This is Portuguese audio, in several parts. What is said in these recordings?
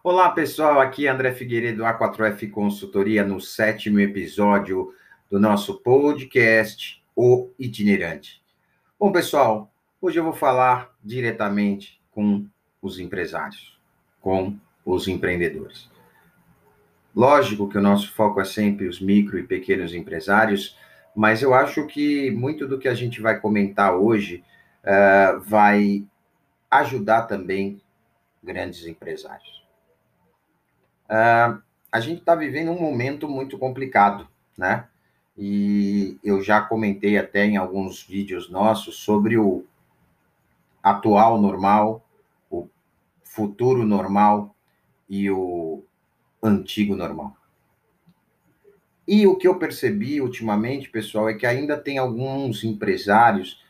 Olá, pessoal. Aqui é André Figueiredo, A4F Consultoria, no sétimo episódio do nosso podcast, O Itinerante. Bom, pessoal, hoje eu vou falar diretamente com os empresários, com os empreendedores. Lógico que o nosso foco é sempre os micro e pequenos empresários, mas eu acho que muito do que a gente vai comentar hoje uh, vai ajudar também grandes empresários. Uh, a gente está vivendo um momento muito complicado, né? E eu já comentei até em alguns vídeos nossos sobre o atual normal, o futuro normal e o antigo normal. E o que eu percebi ultimamente, pessoal, é que ainda tem alguns empresários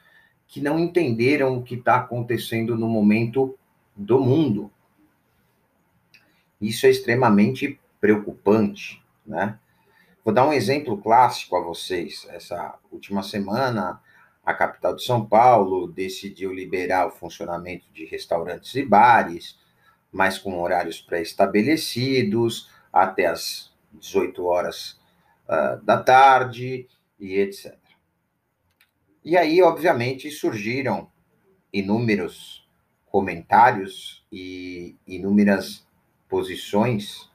que não entenderam o que está acontecendo no momento do mundo. Isso é extremamente preocupante, né? Vou dar um exemplo clássico a vocês. Essa última semana, a capital de São Paulo decidiu liberar o funcionamento de restaurantes e bares, mas com horários pré-estabelecidos, até as 18 horas uh, da tarde e etc. E aí, obviamente, surgiram inúmeros comentários e inúmeras posições.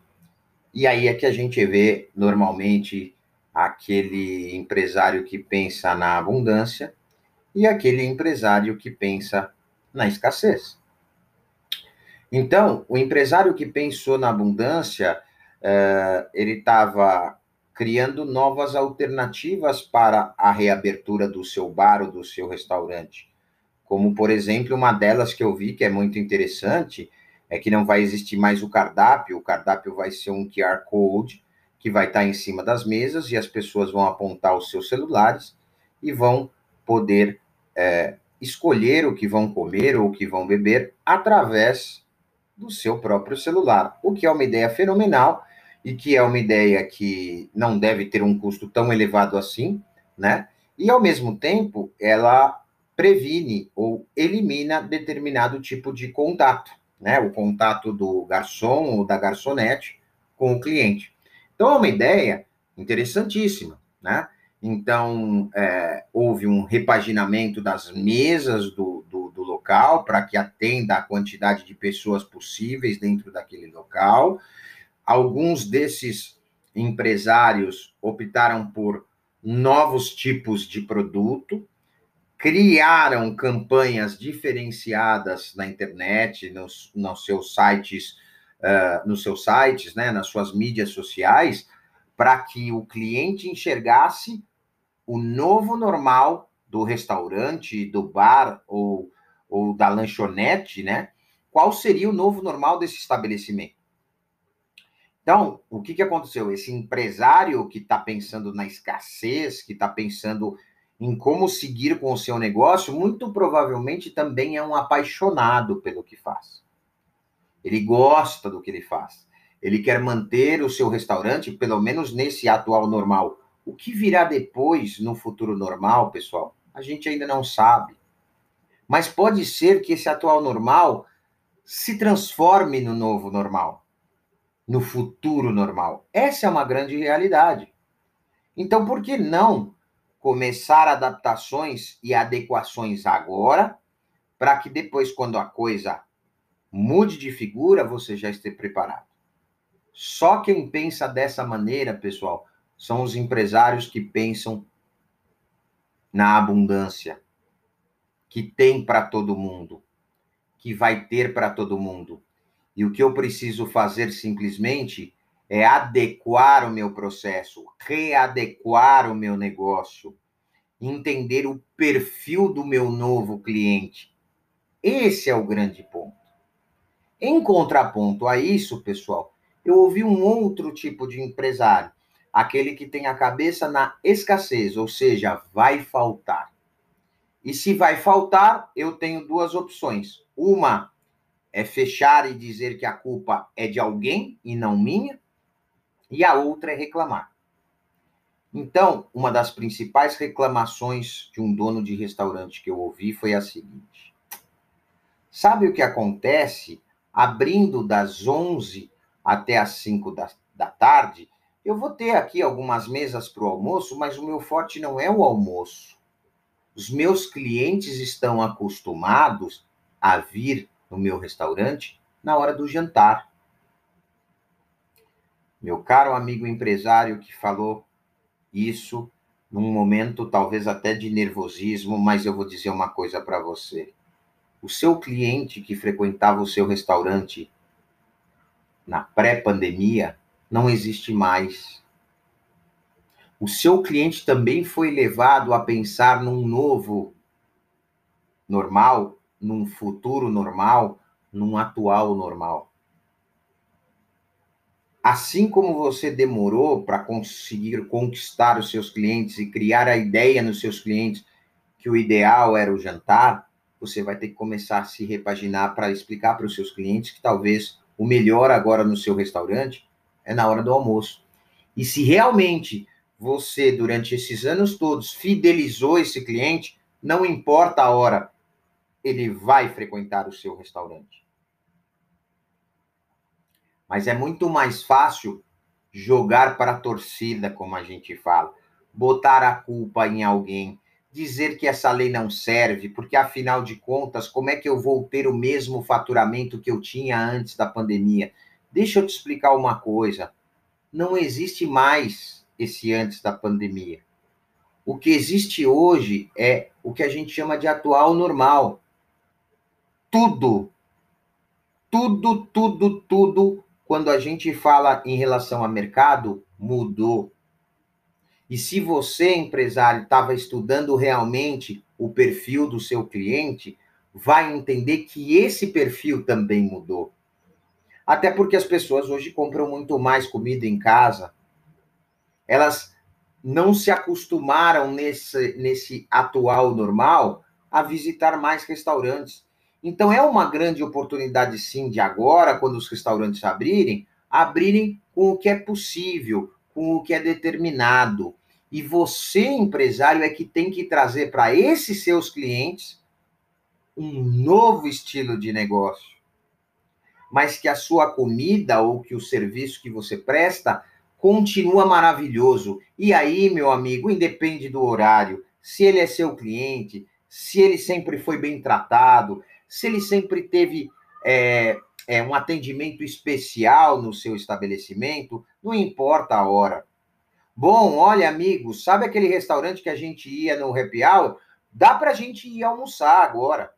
E aí é que a gente vê normalmente aquele empresário que pensa na abundância e aquele empresário que pensa na escassez. Então, o empresário que pensou na abundância, uh, ele estava criando novas alternativas para a reabertura do seu bar ou do seu restaurante. Como, por exemplo, uma delas que eu vi que é muito interessante, é que não vai existir mais o cardápio, o cardápio vai ser um QR Code que vai estar em cima das mesas e as pessoas vão apontar os seus celulares e vão poder é, escolher o que vão comer ou o que vão beber através do seu próprio celular, o que é uma ideia fenomenal e que é uma ideia que não deve ter um custo tão elevado assim, né? E ao mesmo tempo, ela previne ou elimina determinado tipo de contato né, o contato do garçom ou da garçonete com o cliente. Então, é uma ideia interessantíssima, né? Então, é, houve um repaginamento das mesas do, do, do local para que atenda a quantidade de pessoas possíveis dentro daquele local. Alguns desses empresários optaram por novos tipos de produto, criaram campanhas diferenciadas na internet, nos, nos seus sites, uh, nos seus sites, né, nas suas mídias sociais, para que o cliente enxergasse o novo normal do restaurante, do bar ou, ou da lanchonete, né? Qual seria o novo normal desse estabelecimento? Então, o que, que aconteceu? Esse empresário que está pensando na escassez, que está pensando em como seguir com o seu negócio, muito provavelmente também é um apaixonado pelo que faz. Ele gosta do que ele faz. Ele quer manter o seu restaurante, pelo menos nesse atual normal. O que virá depois, no futuro normal, pessoal, a gente ainda não sabe. Mas pode ser que esse atual normal se transforme no novo normal, no futuro normal. Essa é uma grande realidade. Então, por que não começar adaptações e adequações agora, para que depois, quando a coisa mude de figura, você já esteja preparado. Só quem pensa dessa maneira, pessoal, são os empresários que pensam na abundância, que tem para todo mundo, que vai ter para todo mundo. E o que eu preciso fazer simplesmente é adequar o meu processo, readequar o meu negócio, entender o perfil do meu novo cliente. Esse é o grande ponto. Em contraponto a isso, pessoal, eu ouvi um outro tipo de empresário, aquele que tem a cabeça na escassez, ou seja, vai faltar. E se vai faltar, eu tenho duas opções. Uma é fechar e dizer que a culpa é de alguém e não minha, e a outra é reclamar. Então, uma das principais reclamações de um dono de restaurante que eu ouvi foi a seguinte: Sabe o que acontece abrindo das 11 até as 5 da, da tarde, eu vou ter aqui algumas mesas para o almoço, mas o meu forte não é o almoço. Os meus clientes estão acostumados a vir no meu restaurante na hora do jantar. Meu caro amigo empresário que falou isso num momento talvez até de nervosismo, mas eu vou dizer uma coisa para você. O seu cliente que frequentava o seu restaurante na pré-pandemia não existe mais. O seu cliente também foi levado a pensar num novo normal, num futuro normal, num atual normal. Assim como você demorou para conseguir conquistar os seus clientes e criar a ideia nos seus clientes que o ideal era o jantar, você vai ter que começar a se repaginar para explicar para os seus clientes que talvez o melhor agora no seu restaurante é na hora do almoço. E se realmente você, durante esses anos todos, fidelizou esse cliente, não importa a hora, ele vai frequentar o seu restaurante. Mas é muito mais fácil jogar para a torcida, como a gente fala, botar a culpa em alguém, dizer que essa lei não serve, porque afinal de contas, como é que eu vou ter o mesmo faturamento que eu tinha antes da pandemia? Deixa eu te explicar uma coisa. Não existe mais esse antes da pandemia. O que existe hoje é o que a gente chama de atual normal. Tudo, tudo, tudo, tudo quando a gente fala em relação a mercado, mudou. E se você, empresário, estava estudando realmente o perfil do seu cliente, vai entender que esse perfil também mudou. Até porque as pessoas hoje compram muito mais comida em casa. Elas não se acostumaram nesse, nesse atual normal a visitar mais restaurantes. Então é uma grande oportunidade sim de agora, quando os restaurantes abrirem, abrirem com o que é possível, com o que é determinado. E você, empresário, é que tem que trazer para esses seus clientes um novo estilo de negócio. Mas que a sua comida ou que o serviço que você presta continua maravilhoso. E aí, meu amigo, independe do horário, se ele é seu cliente, se ele sempre foi bem tratado, se ele sempre teve é, é, um atendimento especial no seu estabelecimento, não importa a hora. Bom, olha, amigos, sabe aquele restaurante que a gente ia no happy hour? Dá para a gente ir almoçar agora.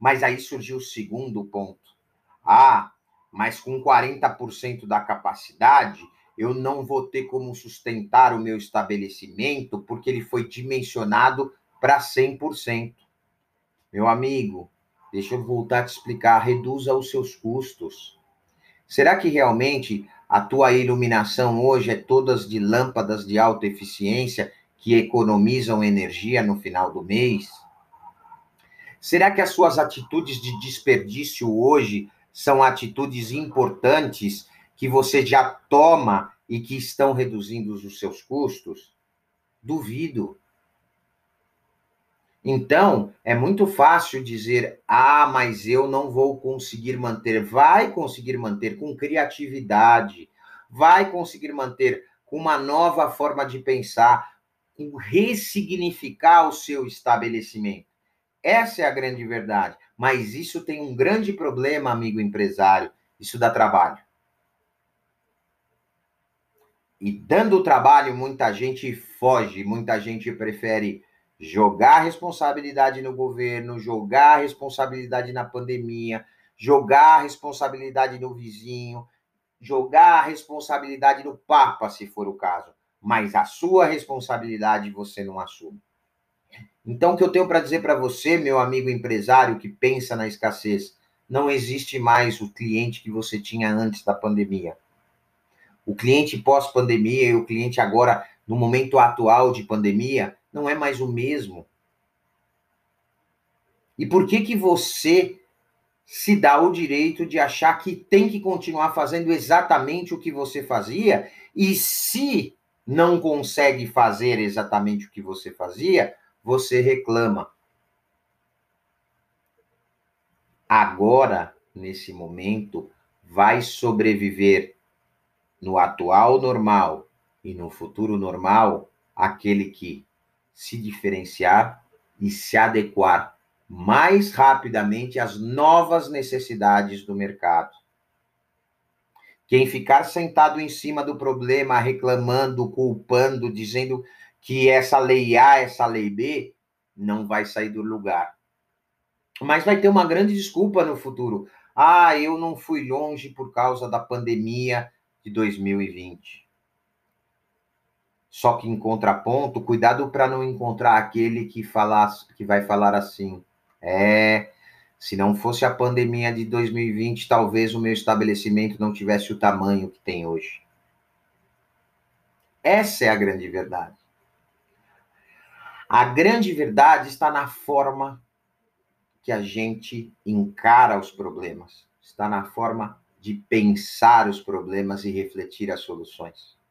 Mas aí surgiu o segundo ponto. Ah, mas com 40% da capacidade, eu não vou ter como sustentar o meu estabelecimento, porque ele foi dimensionado para 100%. Meu amigo, deixa eu voltar a te explicar, reduza os seus custos. Será que realmente a tua iluminação hoje é todas de lâmpadas de alta eficiência que economizam energia no final do mês? Será que as suas atitudes de desperdício hoje são atitudes importantes que você já toma e que estão reduzindo os seus custos? Duvido. Então, é muito fácil dizer: ah, mas eu não vou conseguir manter. Vai conseguir manter com criatividade, vai conseguir manter com uma nova forma de pensar, com ressignificar o seu estabelecimento. Essa é a grande verdade. Mas isso tem um grande problema, amigo empresário: isso dá trabalho. E dando trabalho, muita gente foge, muita gente prefere jogar a responsabilidade no governo, jogar a responsabilidade na pandemia, jogar a responsabilidade no vizinho, jogar a responsabilidade no Papa, se for o caso. Mas a sua responsabilidade você não assume. Então, o que eu tenho para dizer para você, meu amigo empresário que pensa na escassez, não existe mais o cliente que você tinha antes da pandemia. O cliente pós-pandemia e o cliente agora, no momento atual de pandemia, não é mais o mesmo. E por que que você se dá o direito de achar que tem que continuar fazendo exatamente o que você fazia e se não consegue fazer exatamente o que você fazia, você reclama. Agora nesse momento, vai sobreviver no atual normal e no futuro normal aquele que se diferenciar e se adequar mais rapidamente às novas necessidades do mercado. Quem ficar sentado em cima do problema, reclamando, culpando, dizendo que essa lei A, essa lei B, não vai sair do lugar. Mas vai ter uma grande desculpa no futuro. Ah, eu não fui longe por causa da pandemia de 2020. Só que em contraponto, cuidado para não encontrar aquele que falar, que vai falar assim: "É, se não fosse a pandemia de 2020, talvez o meu estabelecimento não tivesse o tamanho que tem hoje". Essa é a grande verdade. A grande verdade está na forma que a gente encara os problemas, está na forma de pensar os problemas e refletir as soluções.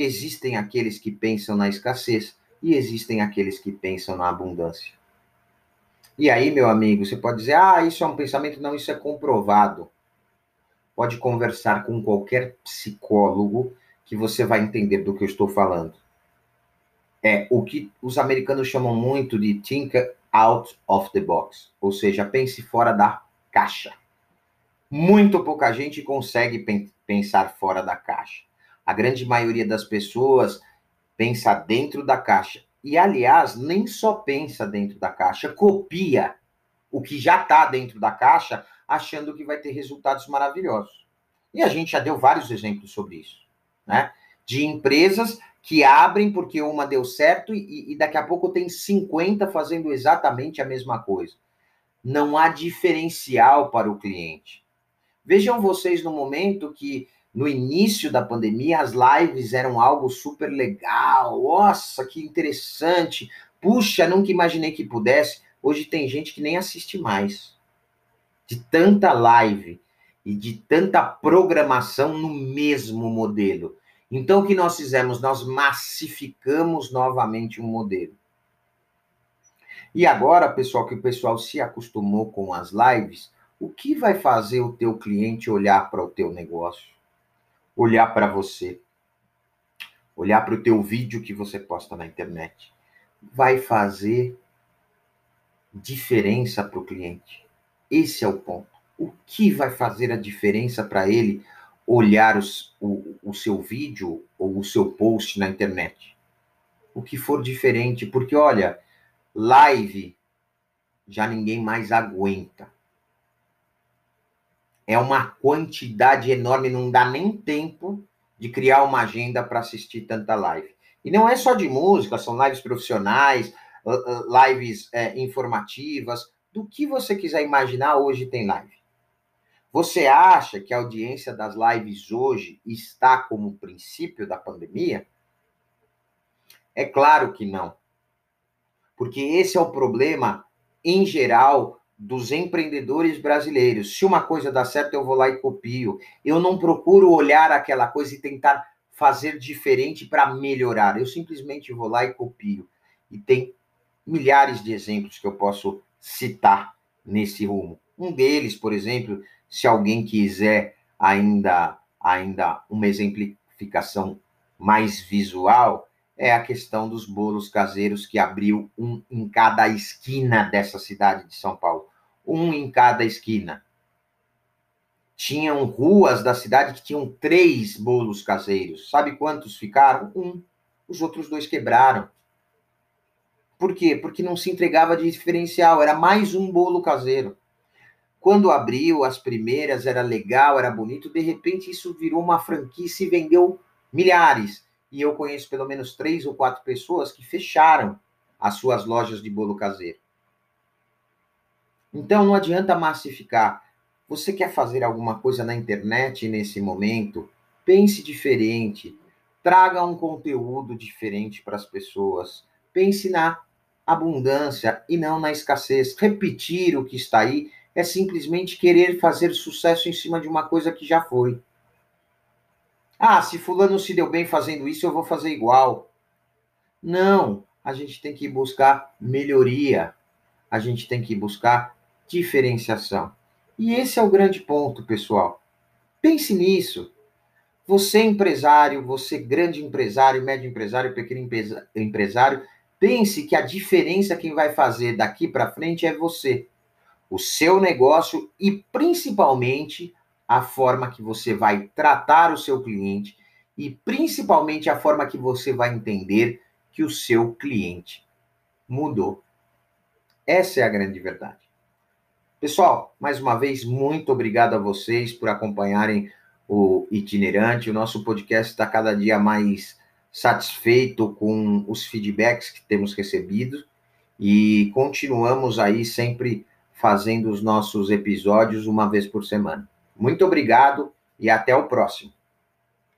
Existem aqueles que pensam na escassez e existem aqueles que pensam na abundância. E aí, meu amigo, você pode dizer: ah, isso é um pensamento. Não, isso é comprovado. Pode conversar com qualquer psicólogo que você vai entender do que eu estou falando. É o que os americanos chamam muito de think out of the box, ou seja, pense fora da caixa. Muito pouca gente consegue pensar fora da caixa. A grande maioria das pessoas pensa dentro da caixa. E, aliás, nem só pensa dentro da caixa, copia o que já está dentro da caixa, achando que vai ter resultados maravilhosos. E a gente já deu vários exemplos sobre isso, né? De empresas que abrem porque uma deu certo e, e daqui a pouco tem 50 fazendo exatamente a mesma coisa. Não há diferencial para o cliente. Vejam vocês no momento que no início da pandemia as lives eram algo super legal. Nossa, que interessante. Puxa, nunca imaginei que pudesse. Hoje tem gente que nem assiste mais. De tanta live e de tanta programação no mesmo modelo. Então, o que nós fizemos? Nós massificamos novamente um modelo. E agora, pessoal, que o pessoal se acostumou com as lives, o que vai fazer o teu cliente olhar para o teu negócio? Olhar para você? Olhar para o teu vídeo que você posta na internet? Vai fazer diferença para o cliente? Esse é o ponto. O que vai fazer a diferença para ele olhar os, o, o seu vídeo ou o seu post na internet? O que for diferente, porque olha, live já ninguém mais aguenta é uma quantidade enorme, não dá nem tempo de criar uma agenda para assistir tanta live. E não é só de música, são lives profissionais, lives é, informativas, do que você quiser imaginar, hoje tem live. Você acha que a audiência das lives hoje está como princípio da pandemia? É claro que não. Porque esse é o problema, em geral, dos empreendedores brasileiros. Se uma coisa dá certo, eu vou lá e copio. Eu não procuro olhar aquela coisa e tentar fazer diferente para melhorar. Eu simplesmente vou lá e copio. E tem milhares de exemplos que eu posso citar nesse rumo. Um deles, por exemplo, se alguém quiser ainda ainda uma exemplificação mais visual, é a questão dos bolos caseiros que abriu um em cada esquina dessa cidade de São Paulo um em cada esquina. Tinham ruas da cidade que tinham três bolos caseiros. Sabe quantos ficaram? Um. Os outros dois quebraram. Por quê? Porque não se entregava de diferencial, era mais um bolo caseiro. Quando abriu as primeiras, era legal, era bonito, de repente isso virou uma franquia e se vendeu milhares. E eu conheço pelo menos três ou quatro pessoas que fecharam as suas lojas de bolo caseiro. Então não adianta massificar. Você quer fazer alguma coisa na internet nesse momento? Pense diferente. Traga um conteúdo diferente para as pessoas. Pense na abundância e não na escassez. Repetir o que está aí é simplesmente querer fazer sucesso em cima de uma coisa que já foi. Ah, se fulano se deu bem fazendo isso, eu vou fazer igual. Não, a gente tem que buscar melhoria. A gente tem que buscar diferenciação. E esse é o grande ponto, pessoal. Pense nisso. Você, empresário, você, grande empresário, médio empresário, pequeno empresário, pense que a diferença quem vai fazer daqui para frente é você, o seu negócio e principalmente a forma que você vai tratar o seu cliente e principalmente a forma que você vai entender que o seu cliente mudou. Essa é a grande verdade. Pessoal, mais uma vez, muito obrigado a vocês por acompanharem o itinerante. O nosso podcast está cada dia mais satisfeito com os feedbacks que temos recebido e continuamos aí sempre fazendo os nossos episódios uma vez por semana. Muito obrigado e até o próximo.